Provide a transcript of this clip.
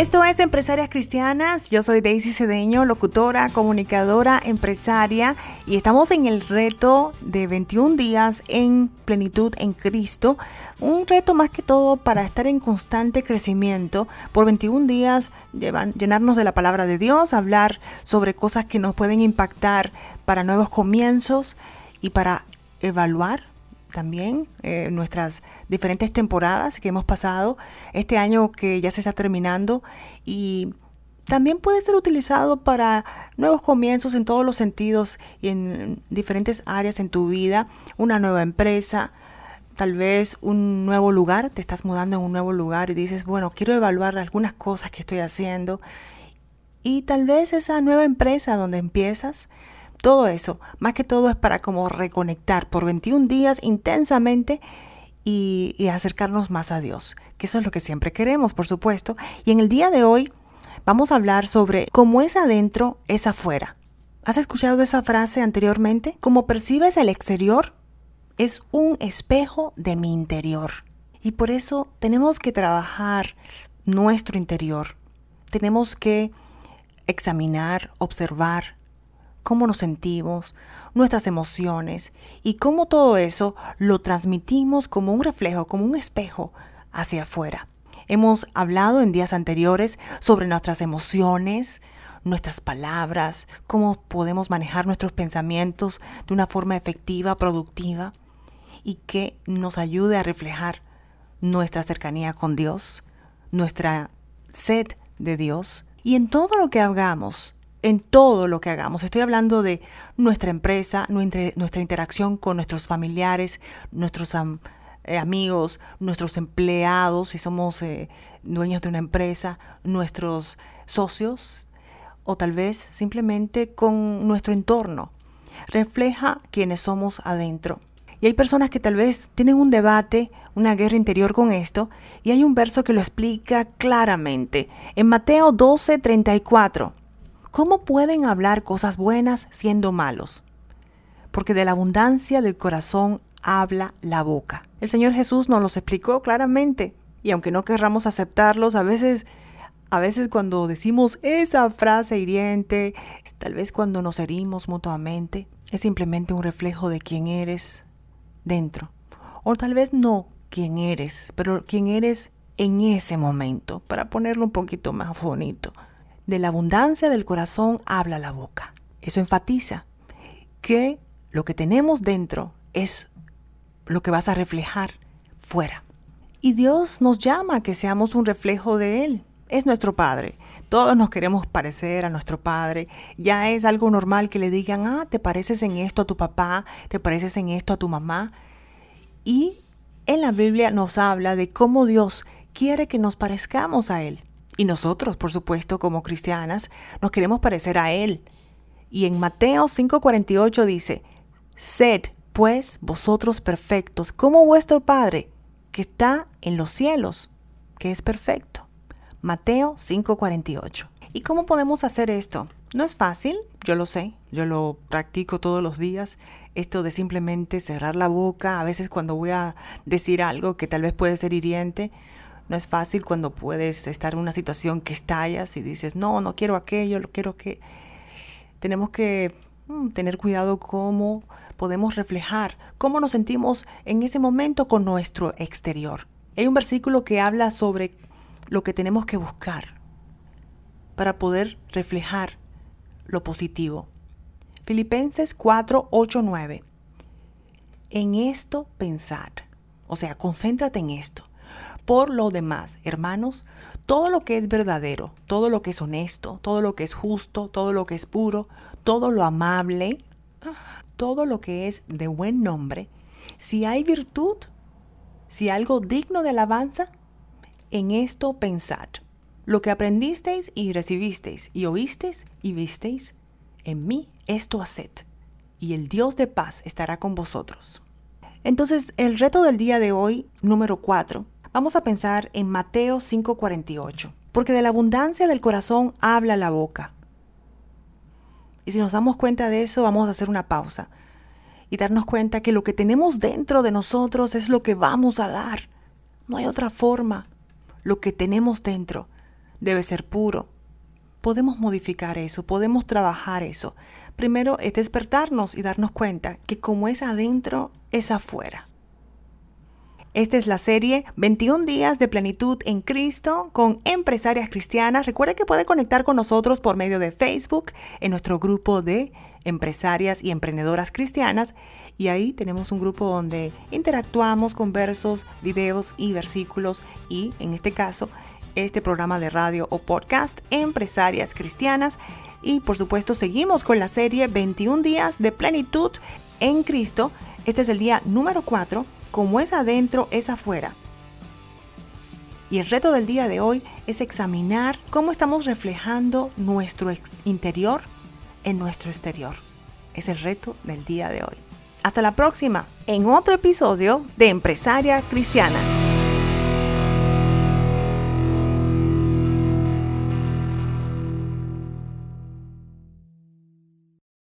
Esto es Empresarias Cristianas. Yo soy Daisy Cedeño, locutora, comunicadora, empresaria y estamos en el reto de 21 días en plenitud en Cristo. Un reto más que todo para estar en constante crecimiento. Por 21 días llenarnos de la palabra de Dios, hablar sobre cosas que nos pueden impactar para nuevos comienzos y para evaluar también eh, nuestras diferentes temporadas que hemos pasado, este año que ya se está terminando y también puede ser utilizado para nuevos comienzos en todos los sentidos y en diferentes áreas en tu vida, una nueva empresa, tal vez un nuevo lugar, te estás mudando en un nuevo lugar y dices, bueno, quiero evaluar algunas cosas que estoy haciendo y tal vez esa nueva empresa donde empiezas todo eso, más que todo es para como reconectar por 21 días intensamente y, acercarnos más a Dios, que eso es lo que siempre queremos, por supuesto. Y en el día de hoy vamos a hablar sobre cómo es adentro, es afuera. ¿Has escuchado esa frase anteriormente? Como percibes el exterior, es un espejo de mi interior. Y por eso tenemos que trabajar nuestro interior. Tenemos que examinar, observar, cómo nos sentimos, nuestras emociones y cómo todo eso lo transmitimos como un reflejo, como un espejo hacia afuera. Hemos hablado en días anteriores sobre nuestras emociones, nuestras palabras, cómo podemos manejar nuestros pensamientos de una forma efectiva, productiva y que nos ayude a reflejar nuestra cercanía con Dios, nuestra sed de Dios y en todo lo que hagamos en todo lo que hagamos. Estoy hablando de nuestra empresa, nuestra interacción con nuestros familiares, nuestros eh, amigos, nuestros empleados, si somos eh, dueños de una empresa, nuestros socios o tal vez simplemente con nuestro entorno. Refleja quienes somos adentro. Y hay personas que tal vez tienen un debate, una guerra interior con esto, y hay un verso que lo explica claramente. En Mateo 12, 34 ¿Cómo pueden hablar cosas buenas siendo malos? Porque de la abundancia del corazón habla la boca. El Señor Jesús nos los explicó claramente. Y aunque no querramos aceptarlos, a veces, a veces cuando decimos esa frase hiriente, tal vez cuando nos herimos mutuamente, es simplemente un reflejo de quién eres dentro. O tal vez no quién eres, pero quién eres en ese momento, para ponerlo un poquito más bonito. De la abundancia del corazón habla la boca. Eso enfatiza que lo que tenemos dentro es lo que vas a reflejar fuera. Y Dios nos llama a que seamos un reflejo de Él. Es nuestro Padre. Todos nos queremos parecer a nuestro Padre. Ya es algo normal que le digan, ah, te pareces en esto a tu papá, te pareces en esto a tu mamá. Y en la Biblia nos habla de cómo Dios quiere que nos parezcamos a Él. Y nosotros, por supuesto, como cristianas, nos queremos parecer a Él. Y en Mateo 5:48 dice, Sed, pues, vosotros perfectos, como vuestro Padre, que está en los cielos, que es perfecto. Mateo 5:48. ¿Y cómo podemos hacer esto? No es fácil, yo lo sé, yo lo practico todos los días, esto de simplemente cerrar la boca, a veces cuando voy a decir algo que tal vez puede ser hiriente, no es fácil cuando puedes estar en una situación que estallas y dices, no, no quiero aquello, quiero que... Tenemos que mm, tener cuidado cómo podemos reflejar, cómo nos sentimos en ese momento con nuestro exterior. Hay un versículo que habla sobre lo que tenemos que buscar para poder reflejar lo positivo. Filipenses 4, 8, 9. En esto pensar. O sea, concéntrate en esto. Por lo demás, hermanos, todo lo que es verdadero, todo lo que es honesto, todo lo que es justo, todo lo que es puro, todo lo amable, todo lo que es de buen nombre, si hay virtud, si algo digno de alabanza, en esto pensad. Lo que aprendisteis y recibisteis y oísteis y visteis, en mí esto haced, y el Dios de paz estará con vosotros. Entonces, el reto del día de hoy, número 4, Vamos a pensar en Mateo 5:48, porque de la abundancia del corazón habla la boca. Y si nos damos cuenta de eso, vamos a hacer una pausa y darnos cuenta que lo que tenemos dentro de nosotros es lo que vamos a dar. No hay otra forma. Lo que tenemos dentro. debe ser puro. Podemos modificar eso, podemos trabajar eso. Primero es despertarnos y darnos cuenta que como es adentro, es afuera. Esta es la serie 21 días de plenitud en Cristo con empresarias cristianas. Recuerda que puede conectar con nosotros por medio de Facebook en nuestro grupo de empresarias y emprendedoras cristianas y ahí tenemos un grupo donde interactuamos con versos, videos y versículos y en este caso este programa de radio o podcast Empresarias Cristianas y por supuesto seguimos con la serie 21 días de plenitud en Cristo. Este es el día número 4 como es adentro, es afuera. Y el reto del día de hoy es examinar cómo estamos reflejando nuestro interior en nuestro exterior. Es el reto del día de hoy. Hasta la próxima en otro episodio de Empresaria Cristiana.